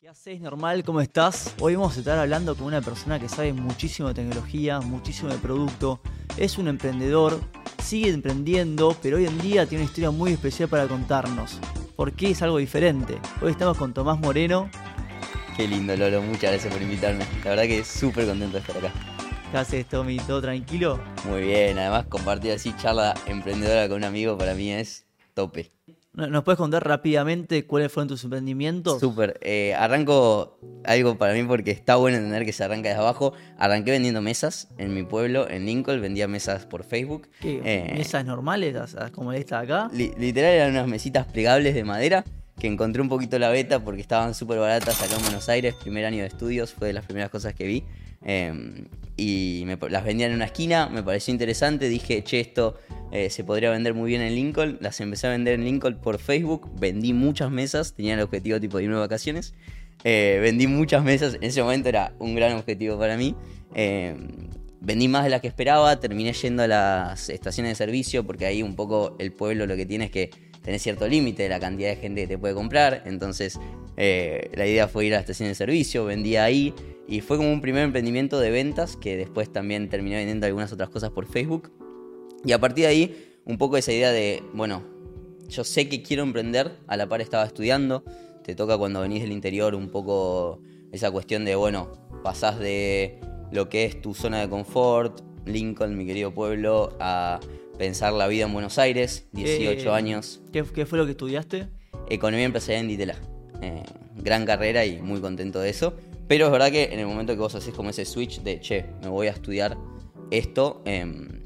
¿Qué haces, normal? ¿Cómo estás? Hoy vamos a estar hablando con una persona que sabe muchísimo de tecnología, muchísimo de producto. Es un emprendedor, sigue emprendiendo, pero hoy en día tiene una historia muy especial para contarnos. ¿Por qué es algo diferente? Hoy estamos con Tomás Moreno. Qué lindo, Lolo. Muchas gracias por invitarme. La verdad que súper contento de estar acá. ¿Qué haces, Tommy? ¿Todo tranquilo? Muy bien. Además, compartir así charla emprendedora con un amigo para mí es tope. ¿Nos puedes contar rápidamente cuáles fueron tus emprendimientos? Súper. Eh, arranco algo para mí porque está bueno entender que se arranca desde abajo. Arranqué vendiendo mesas en mi pueblo, en Lincoln. Vendía mesas por Facebook. ¿Qué? Eh, ¿Mesas normales, como esta de acá? li- literal eran unas mesitas plegables de madera que encontré un poquito la beta porque estaban súper baratas acá en Buenos Aires. Primer año de estudios fue de las primeras cosas que vi. Eh, y las vendía en una esquina, me pareció interesante. Dije, che, esto eh, se podría vender muy bien en Lincoln. Las empecé a vender en Lincoln por Facebook. Vendí muchas mesas, tenía el objetivo tipo de irme de vacaciones. Eh, vendí muchas mesas, en ese momento era un gran objetivo para mí. Eh, vendí más de las que esperaba, terminé yendo a las estaciones de servicio porque ahí un poco el pueblo lo que tiene es que tenés cierto límite de la cantidad de gente que te puede comprar. Entonces eh, la idea fue ir a la estación de servicio, vendía ahí y fue como un primer emprendimiento de ventas que después también terminé vendiendo algunas otras cosas por Facebook. Y a partir de ahí, un poco esa idea de, bueno, yo sé que quiero emprender, a la par estaba estudiando, te toca cuando venís del interior un poco esa cuestión de, bueno, pasás de lo que es tu zona de confort, Lincoln, mi querido pueblo, a pensar la vida en Buenos Aires, 18 Eh, años, ¿Qué, qué fue lo que estudiaste? economía empresarial en Ditela. Eh, gran carrera y muy contento de eso. Pero es verdad que en el momento que vos haces como ese switch de, che, me voy a estudiar esto, em,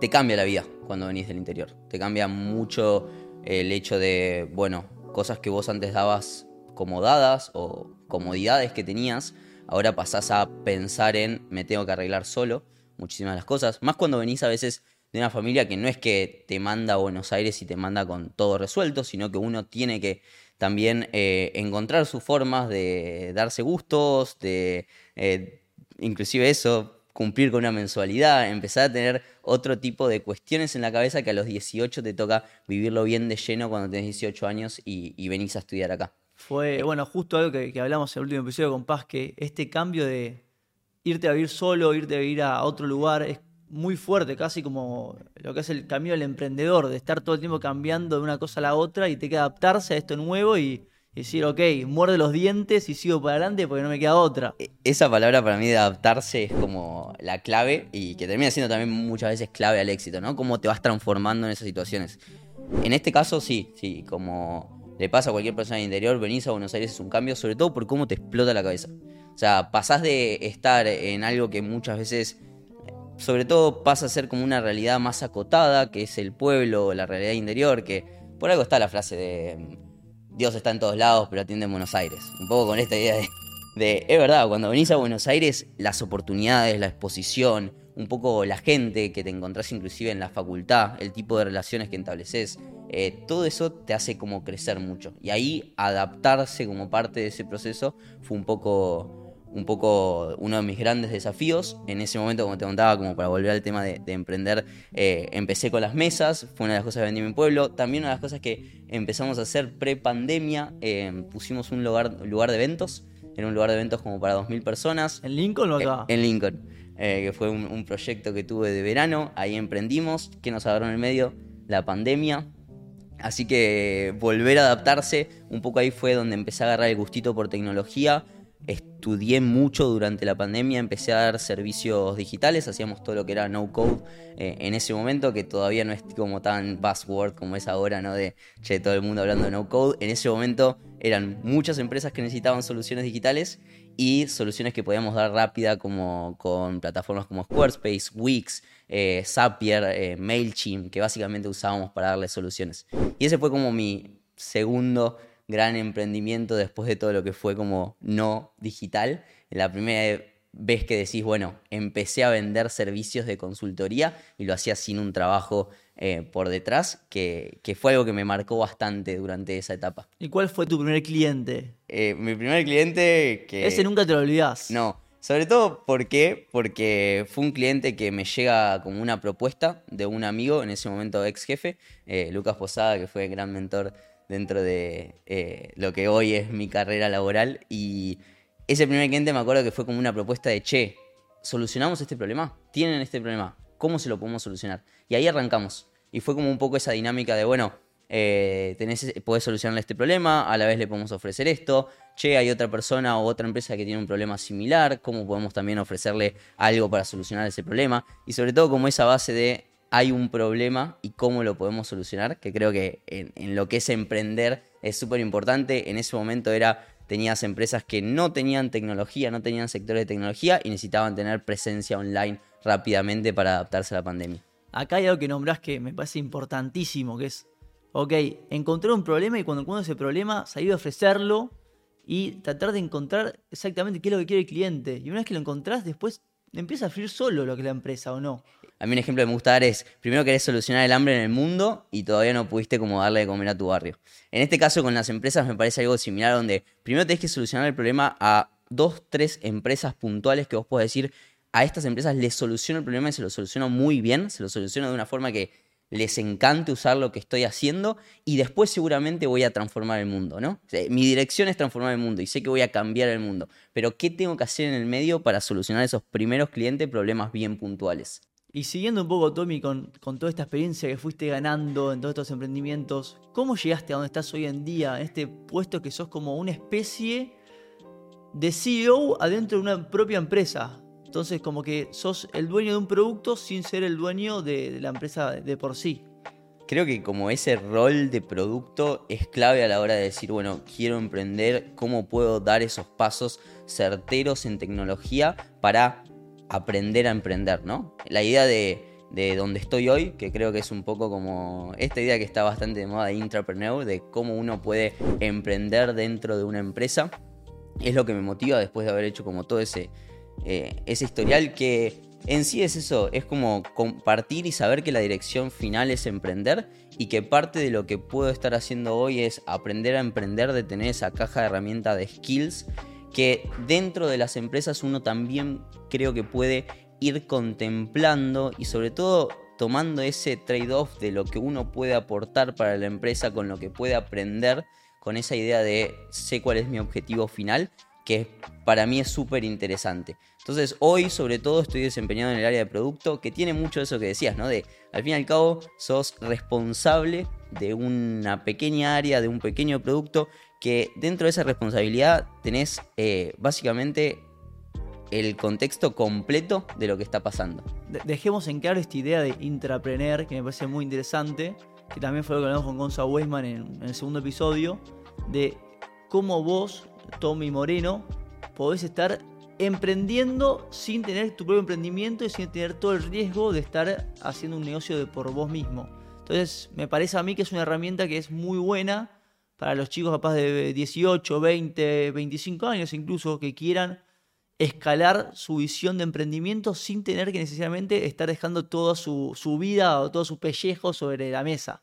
te cambia la vida cuando venís del interior. Te cambia mucho el hecho de, bueno, cosas que vos antes dabas como dadas o comodidades que tenías, ahora pasás a pensar en me tengo que arreglar solo muchísimas de las cosas. Más cuando venís a veces de una familia que no es que te manda a Buenos Aires y te manda con todo resuelto, sino que uno tiene que también eh, encontrar sus formas de darse gustos, de eh, inclusive eso, cumplir con una mensualidad, empezar a tener otro tipo de cuestiones en la cabeza que a los 18 te toca vivirlo bien de lleno cuando tenés 18 años y, y venís a estudiar acá. Fue, bueno, justo algo que, que hablamos en el último episodio con Paz, que este cambio de irte a vivir solo, irte a vivir a otro lugar, es muy fuerte, casi como lo que es el camino del emprendedor, de estar todo el tiempo cambiando de una cosa a la otra y te queda adaptarse a esto nuevo y, y decir, ok, muerde los dientes y sigo para adelante porque no me queda otra. E- Esa palabra para mí de adaptarse es como la clave y que termina siendo también muchas veces clave al éxito, ¿no? Cómo te vas transformando en esas situaciones. En este caso sí, sí, como le pasa a cualquier persona del interior, venís a Buenos Aires es un cambio, sobre todo por cómo te explota la cabeza. O sea, pasás de estar en algo que muchas veces, sobre todo pasa a ser como una realidad más acotada, que es el pueblo, la realidad interior, que por algo está la frase de mm, Dios está en todos lados, pero atiende en Buenos Aires. Un poco con esta idea de, es verdad, cuando venís a Buenos Aires, las oportunidades, la exposición, un poco la gente que te encontrás inclusive en la facultad, el tipo de relaciones que estableces, eh, todo eso te hace como crecer mucho. Y ahí adaptarse como parte de ese proceso fue un poco, un poco uno de mis grandes desafíos. En ese momento, como te contaba, como para volver al tema de, de emprender, eh, empecé con las mesas, fue una de las cosas que vendí en mi pueblo. También una de las cosas que empezamos a hacer pre-pandemia, eh, pusimos un lugar, lugar de eventos. Era un lugar de eventos como para 2.000 personas. ¿En Lincoln o acá? En Lincoln, eh, que fue un, un proyecto que tuve de verano. Ahí emprendimos, que nos agarró en el medio la pandemia. Así que volver a adaptarse, un poco ahí fue donde empecé a agarrar el gustito por tecnología. Estudié mucho durante la pandemia, empecé a dar servicios digitales, hacíamos todo lo que era no code eh, en ese momento, que todavía no es como tan buzzword como es ahora, ¿no? De todo el mundo hablando de no code. En ese momento eran muchas empresas que necesitaban soluciones digitales y soluciones que podíamos dar rápida como con plataformas como Squarespace, Wix, eh, Zapier, eh, MailChimp, que básicamente usábamos para darle soluciones. Y ese fue como mi segundo gran emprendimiento después de todo lo que fue como no digital. La primera vez que decís, bueno, empecé a vender servicios de consultoría y lo hacía sin un trabajo eh, por detrás, que, que fue algo que me marcó bastante durante esa etapa. ¿Y cuál fue tu primer cliente? Eh, mi primer cliente que... Ese nunca te lo olvidás. No, sobre todo ¿por qué? porque fue un cliente que me llega como una propuesta de un amigo, en ese momento ex jefe, eh, Lucas Posada, que fue gran mentor dentro de eh, lo que hoy es mi carrera laboral. Y ese primer cliente me acuerdo que fue como una propuesta de, che, ¿solucionamos este problema? ¿Tienen este problema? ¿Cómo se lo podemos solucionar? Y ahí arrancamos. Y fue como un poco esa dinámica de, bueno, eh, tenés, podés solucionarle este problema, a la vez le podemos ofrecer esto, che, hay otra persona o otra empresa que tiene un problema similar, cómo podemos también ofrecerle algo para solucionar ese problema. Y sobre todo como esa base de hay un problema y cómo lo podemos solucionar, que creo que en, lo que es emprender es súper importante. En ese momento era, tenías empresas que no tenían tecnología, no tenían sectores de tecnología y necesitaban tener presencia online rápidamente para adaptarse a la pandemia. Acá hay algo que nombrás que me parece importantísimo, que es, ok, encontré un problema y cuando encuentro ese problema, salir a ofrecerlo y tratar de encontrar exactamente qué es lo que quiere el cliente. Y una vez que lo encontrás, después empieza a fluir solo lo que es la empresa o no. A mí un ejemplo que me gusta dar es, primero querés solucionar el hambre en el mundo y todavía no pudiste como darle de comer a tu barrio. En este caso con las empresas me parece algo similar donde primero tenés que solucionar el problema a dos, tres empresas puntuales que vos podés decir, a estas empresas les soluciono el problema y se lo soluciono muy bien, se lo soluciono de una forma que les encante usar lo que estoy haciendo y después seguramente voy a transformar el mundo, ¿no? mi dirección es transformar el mundo y sé que voy a cambiar el mundo, pero ¿qué tengo que hacer en el medio para solucionar esos primeros clientes problemas bien puntuales? Y siguiendo un poco, Tommy, con, con, toda esta experiencia que fuiste ganando en todos estos emprendimientos, ¿cómo llegaste a donde estás hoy en día, en este puesto que sos como una especie de CEO adentro de una propia empresa? Entonces como que sos el dueño de un producto sin ser el dueño de, la empresa de por sí. Creo que como ese rol de producto es clave a la hora de decir, bueno, quiero emprender, cómo puedo dar esos pasos certeros en tecnología para aprender a emprender, ¿no? La idea de, de donde estoy hoy, que creo que es un poco como esta idea que está bastante de moda de intrapreneur, de cómo uno puede emprender dentro de una empresa, es lo que me motiva después de haber hecho como todo ese eh, ese historial que en sí es eso, es como compartir y saber que la dirección final es emprender y que parte de lo que puedo estar haciendo hoy es aprender a emprender, de tener esa caja de herramientas de skills que dentro de las empresas uno también creo que puede ir contemplando y sobre todo tomando ese trade-off de lo que uno puede aportar para la empresa con lo que puede aprender, con esa idea de sé cuál es mi objetivo final, que para mí es súper interesante. Entonces hoy sobre todo estoy desempeñado en el área de producto que tiene mucho de eso que decías, ¿no? De al fin y al cabo sos responsable de una pequeña área, de un pequeño producto, que dentro de esa responsabilidad tenés eh, básicamente el contexto completo de lo que está pasando. Dejemos en claro esta idea de intrapreneur que me parece muy interesante, que también fue lo que hablamos con Gonza Weisman en el segundo episodio, de cómo vos Tommy Moreno, podés estar emprendiendo sin tener tu propio emprendimiento y sin tener todo el riesgo de estar haciendo un negocio de por vos mismo. Entonces, me parece a mí que es una herramienta que es muy buena para los chicos capaz de 18, 20, 25 años incluso que quieran escalar su visión de emprendimiento sin tener que necesariamente estar dejando toda su, su vida o todo su pellejo sobre la mesa.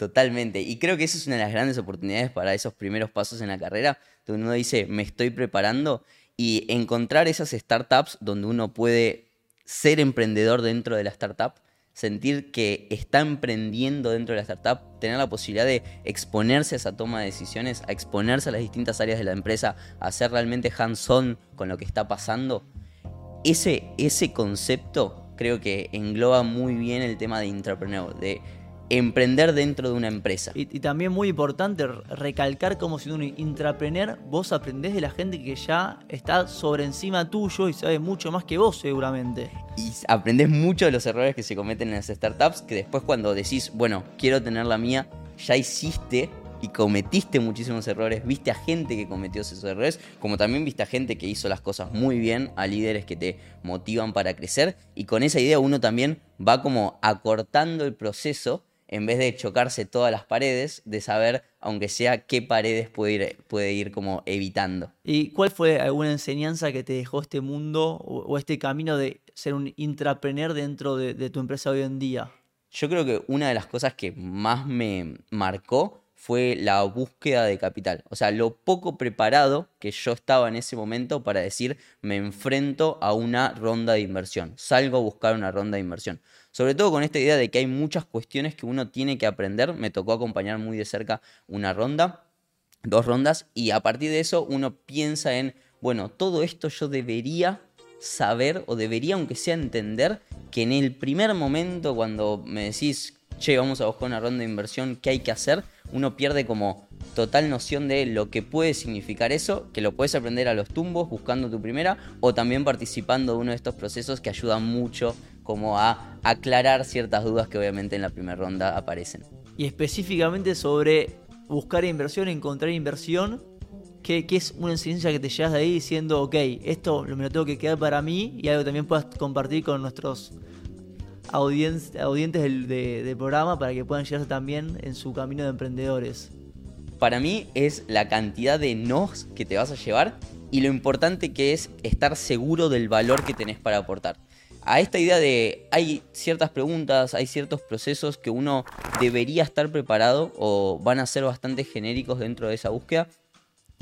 Totalmente. Y creo que esa es una de las grandes oportunidades para esos primeros pasos en la carrera, donde uno dice, me estoy preparando y encontrar esas startups donde uno puede ser emprendedor dentro de la startup, sentir que está emprendiendo dentro de la startup, tener la posibilidad de exponerse a esa toma de decisiones, a exponerse a las distintas áreas de la empresa, a ser realmente hands-on con lo que está pasando. Ese, ese concepto creo que engloba muy bien el tema de intrapreneur, de emprender dentro de una empresa. Y, también muy importante recalcar como si un intrapreneur, vos aprendés de la gente que ya está sobre encima tuyo y sabe mucho más que vos seguramente. Y aprendés mucho de los errores que se cometen en las startups, que después cuando decís, bueno, quiero tener la mía, ya hiciste y cometiste muchísimos errores, viste a gente que cometió esos errores, como también viste a gente que hizo las cosas muy bien, a líderes que te motivan para crecer, y con esa idea uno también va como acortando el proceso en vez de chocarse todas las paredes, de saber, aunque sea, qué paredes puede ir, puede ir como evitando. ¿Y cuál fue alguna enseñanza que te dejó este mundo o, este camino de ser un intrapreneur dentro de, tu empresa hoy en día? Yo creo que una de las cosas que más me marcó fue la búsqueda de capital. O sea, lo poco preparado que yo estaba en ese momento para decir me enfrento a una ronda de inversión, salgo a buscar una ronda de inversión. Sobre todo con esta idea de que hay muchas cuestiones que uno tiene que aprender. Me tocó acompañar muy de cerca una ronda, dos rondas, y a partir de eso uno piensa en, bueno, todo esto yo debería saber o debería, aunque sea entender, que en el primer momento cuando me decís, che, vamos a buscar una ronda de inversión, ¿qué hay que hacer? Uno pierde como total noción de lo que puede significar eso, que lo puedes aprender a los tumbos buscando tu primera o también participando de uno de estos procesos que ayudan mucho como a aclarar ciertas dudas que obviamente en la primera ronda aparecen. Y específicamente sobre buscar inversión, encontrar inversión, que, es una enseñanza que te llevas de ahí diciendo, ok, esto me lo tengo que quedar para mí y algo que también puedas compartir con nuestros audientes del, programa para que puedan llegarse también en su camino de emprendedores? Para mí es la cantidad de nos que te vas a llevar y lo importante que es estar seguro del valor que tenés para aportar. A esta idea de hay ciertas preguntas, hay ciertos procesos que uno debería estar preparado o van a ser bastante genéricos dentro de esa búsqueda,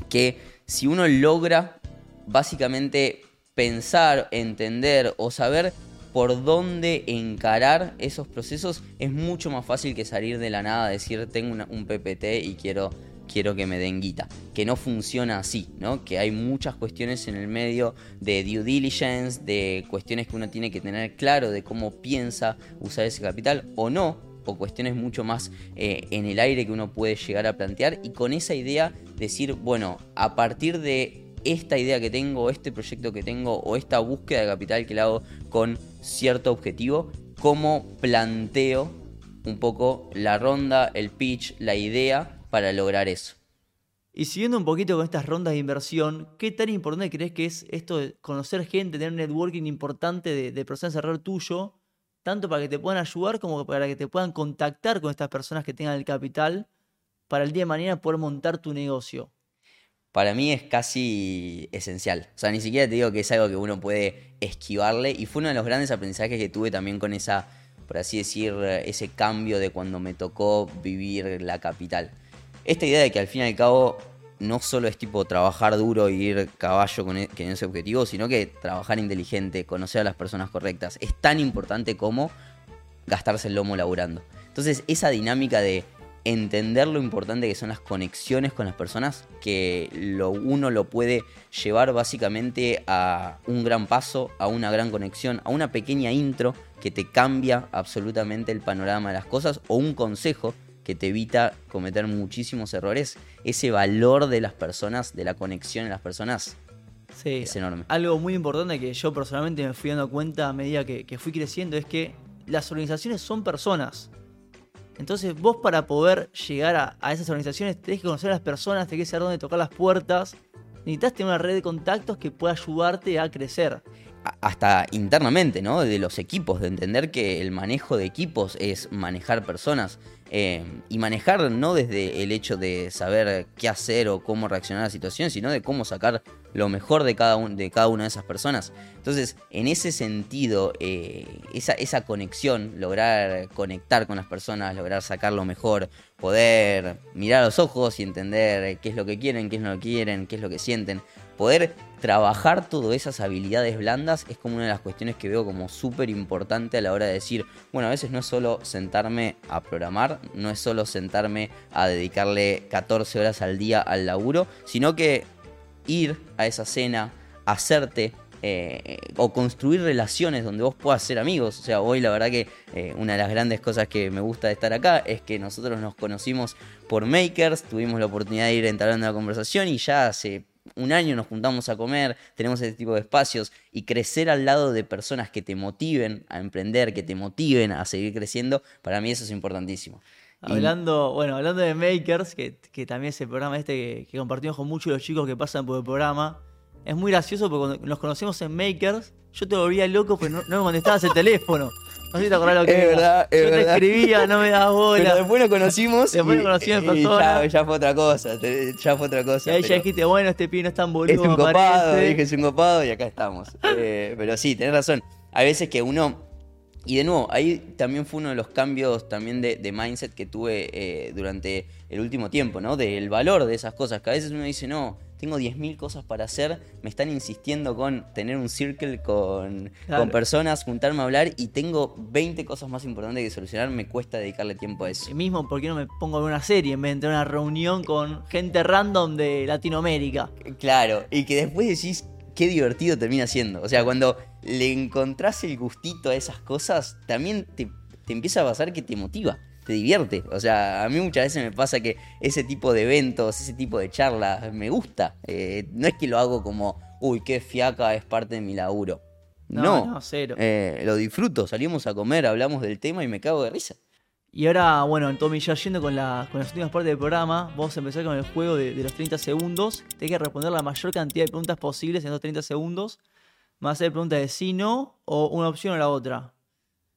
que si uno logra básicamente pensar, entender o saber por dónde encarar esos procesos, es mucho más fácil que salir de la nada, decir tengo un PPT y quiero, quiero que me den guita. Que no funciona así, ¿no? Que hay muchas cuestiones en el medio de due diligence, de cuestiones que uno tiene que tener claro de cómo piensa usar ese capital o no, o cuestiones mucho más eh, en el aire que uno puede llegar a plantear y con esa idea decir, bueno, a partir de esta idea que tengo, este proyecto que tengo o esta búsqueda de capital que le hago con cierto objetivo, cómo planteo un poco la ronda, el pitch, la idea para lograr eso. Y siguiendo un poquito con estas rondas de inversión, ¿qué tan importante crees que es esto de conocer gente, tener un networking importante de, de personas alrededor tuyo, tanto para que te puedan ayudar como para que te puedan contactar con estas personas que tengan el capital para el día de mañana poder montar tu negocio? para mí es casi esencial. O sea, ni siquiera te digo que es algo que uno puede esquivarle. Y fue uno de los grandes aprendizajes que tuve también con esa, por así decir, ese cambio de cuando me tocó vivir la capital. Esta idea de que al fin y al cabo no solo es tipo trabajar duro y ir caballo con, e, ese objetivo, sino que trabajar inteligente, conocer a las personas correctas, es tan importante como gastarse el lomo laburando. Entonces, esa dinámica de entender lo importante que son las conexiones con las personas, que lo, uno lo puede llevar básicamente a un gran paso, a una gran conexión, a una pequeña intro que te cambia absolutamente el panorama de las cosas o un consejo que te evita cometer muchísimos errores. Ese valor de las personas, de la conexión en las personas, es enorme. Algo muy importante que yo personalmente me fui dando cuenta a medida que, que fui creciendo es que las organizaciones son personas entonces vos para poder llegar a, esas organizaciones tenés que conocer a las personas, tenés que saber dónde tocar las puertas. Necesitas tener una red de contactos que pueda ayudarte a crecer. Hasta internamente, ¿no? De los equipos, de entender que el manejo de equipos es manejar personas. Eh, y manejar no desde el hecho de saber qué hacer o cómo reaccionar a la situación, sino de cómo sacar lo mejor de cada, de cada una de esas personas. Entonces, en ese sentido, eh, esa, esa conexión, lograr conectar con las personas, lograr sacar lo mejor, poder mirar a los ojos y entender qué es lo que quieren, qué es lo que quieren, qué es lo que sienten, poder trabajar todas esas habilidades blandas es como una de las cuestiones que veo como súper importante a la hora de decir, bueno, a veces no es solo sentarme a programar, no es solo sentarme a dedicarle 14 horas al día al laburo, sino que ir a esa cena, hacerte eh, o construir relaciones donde vos puedas ser amigos. O sea, hoy la verdad que eh, una de las grandes cosas que me gusta de estar acá es que nosotros nos conocimos por Makers, tuvimos la oportunidad de ir entablando la conversación y ya hace un año nos juntamos a comer, tenemos este tipo de espacios y crecer al lado de personas que te motiven a emprender, que te motiven a seguir creciendo, para mí eso es importantísimo. Hablando, bueno, hablando de Makers, que, también es el programa este que, compartimos con muchos de los chicos que pasan por el programa, es muy gracioso porque cuando nos conocemos en Makers, yo te volvía loco porque no, me contestabas el teléfono. No sé si te acordás lo que Es verdad, es Yo te escribía, no me dabas bola. Pero después nos conocimos. Después nos conocimos en persona. ya, fue otra cosa, ya fue otra cosa. Y ahí ya dijiste, bueno, este pibe no es tan boludo, Es un copado, dije, es un copado y acá estamos. Eh, pero sí, tenés razón. Hay veces que uno Y de nuevo, ahí también fue uno de los cambios también de, de mindset que tuve eh, durante el último tiempo, ¿no? Del valor de esas cosas, que a veces uno dice, no, tengo 10.000 cosas para hacer, me están insistiendo con tener un circle con, Claro. con personas, juntarme a hablar y tengo 20 cosas más importantes que solucionar, me cuesta dedicarle tiempo a eso. Y mismo, ¿por qué no me pongo a ver una serie en vez de entrar a una reunión con gente random de Latinoamérica? Claro, y que después decís qué divertido termina siendo. O sea, cuando le encontrás el gustito a esas cosas, también te, te empieza a pasar que te motiva, te divierte. O sea, a mí muchas veces me pasa que ese tipo de eventos, ese tipo de charlas, me gusta. Eh, no es que lo hago como, uy, qué fiaca es parte de mi laburo. No, No, no, cero. Eh, lo disfruto, salimos a comer, hablamos del tema y me cago de risa. Y ahora, bueno, Tommy, ya yendo con, la- con las últimas partes del programa, vamos a empezar con el juego de, de los 30 segundos. Tienes que responder la mayor cantidad de preguntas posibles en esos 30 segundos. A hacer preguntas de sí, no, o una opción o la otra.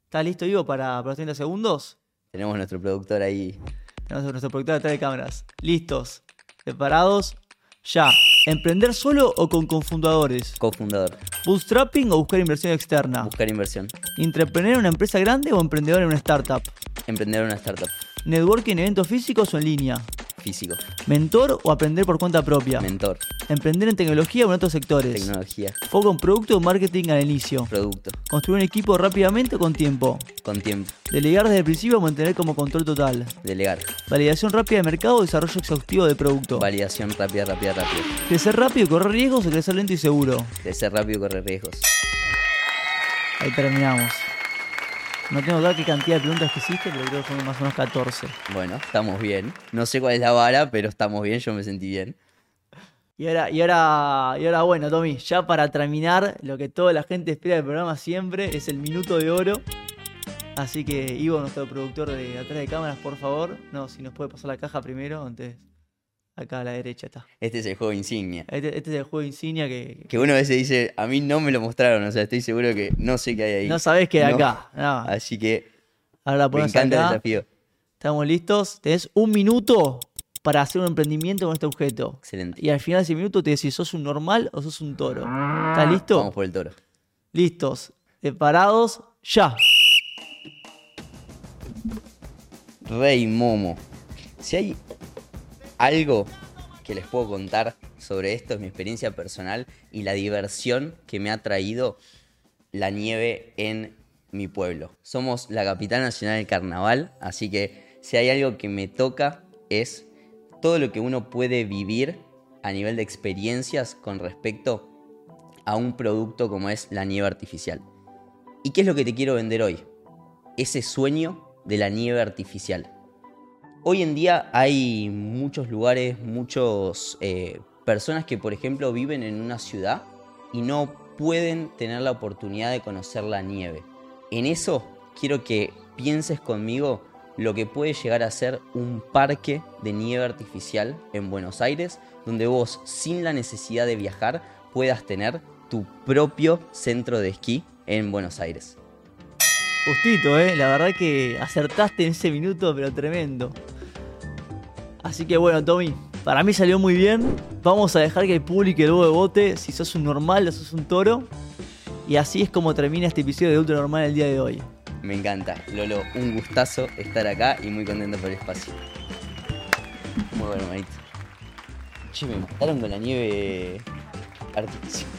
¿Estás listo, Ivo, para, para los 30 segundos? Tenemos nuestro productor ahí. Tenemos a nuestro productor detrás de cámaras. ¿Listos? ¿Preparados? Ya. ¿Emprender solo o con confundadores? cofundador, ¿Bootstrapping o buscar inversión externa? buscar inversión, ¿Entreprender en una empresa grande o emprendedor en una startup? emprender una startup, ¿Networking en eventos físicos o en línea? Físico, ¿Mentor o aprender por cuenta propia? mentor, ¿Emprender en tecnología o en otros sectores? tecnología, ¿Foco en producto o marketing al inicio? producto, ¿Construir un equipo rápidamente o con tiempo? con tiempo, ¿Delegar desde el principio o mantener como control total? delegar, ¿Validación rápida de mercado o desarrollo exhaustivo de producto? validación rápida, rápida, rápida, ¿Crecer rápido y correr riesgos o crecer lento y seguro? crecer rápido, correr riesgos. Ahí terminamos. No tengo acá qué cantidad de preguntas que hiciste, pero creo que fueron más o menos 14. Bueno, estamos bien. No sé cuál es la vara, pero estamos bien, yo me sentí bien. Y ahora, y ahora, y ahora bueno, Tommy, ya para terminar, lo que toda la gente espera del programa siempre es el minuto de oro. Así que, Ivo, nuestro productor de atrás de cámaras, por favor, no, si nos puede pasar la caja primero, antes acá a la derecha está. Este es el juego insignia. Este, este es el juego insignia que, Que uno a veces dice, a mí no me lo mostraron, o sea, estoy seguro que no sé qué hay ahí. no sabés que hay No. acá. No. Así que Ahora me encanta el desafío. Estamos listos. Tenés un minuto para hacer un emprendimiento con este objeto. Excelente. Y al final de ese minuto te decís, ¿sos un normal o sos un toro? ¿Estás listo? Vamos por el toro. Listos. Preparados. Ya. Rey Momo. Si hay algo que les puedo contar sobre esto, es mi experiencia personal y la diversión que me ha traído la nieve en mi pueblo. Somos la capital nacional del carnaval, así que si hay algo que me toca es todo lo que uno puede vivir a nivel de experiencias con respecto a un producto como es la nieve artificial. ¿Y qué es lo que te quiero vender hoy? Ese sueño de la nieve artificial. Hoy en día hay muchos lugares, muchas personas que por ejemplo viven en una ciudad y no pueden tener la oportunidad de conocer la nieve. En eso quiero que pienses conmigo lo que puede llegar a ser un parque de nieve artificial en Buenos Aires, donde vos sin la necesidad de viajar puedas tener tu propio centro de esquí en Buenos Aires. Justito, ¿eh? La verdad que acertaste en ese minuto, pero tremendo. Así que bueno, Tommy, para mí salió muy bien. Vamos a dejar que el público luego vote si sos un normal o sos un toro. Y así es como termina este episodio de Ultra Normal el día de hoy. Me encanta, Lolo, un gustazo estar acá y muy contento por el espacio. Muy bueno, manito. Che, me mataron con la nieve artificial.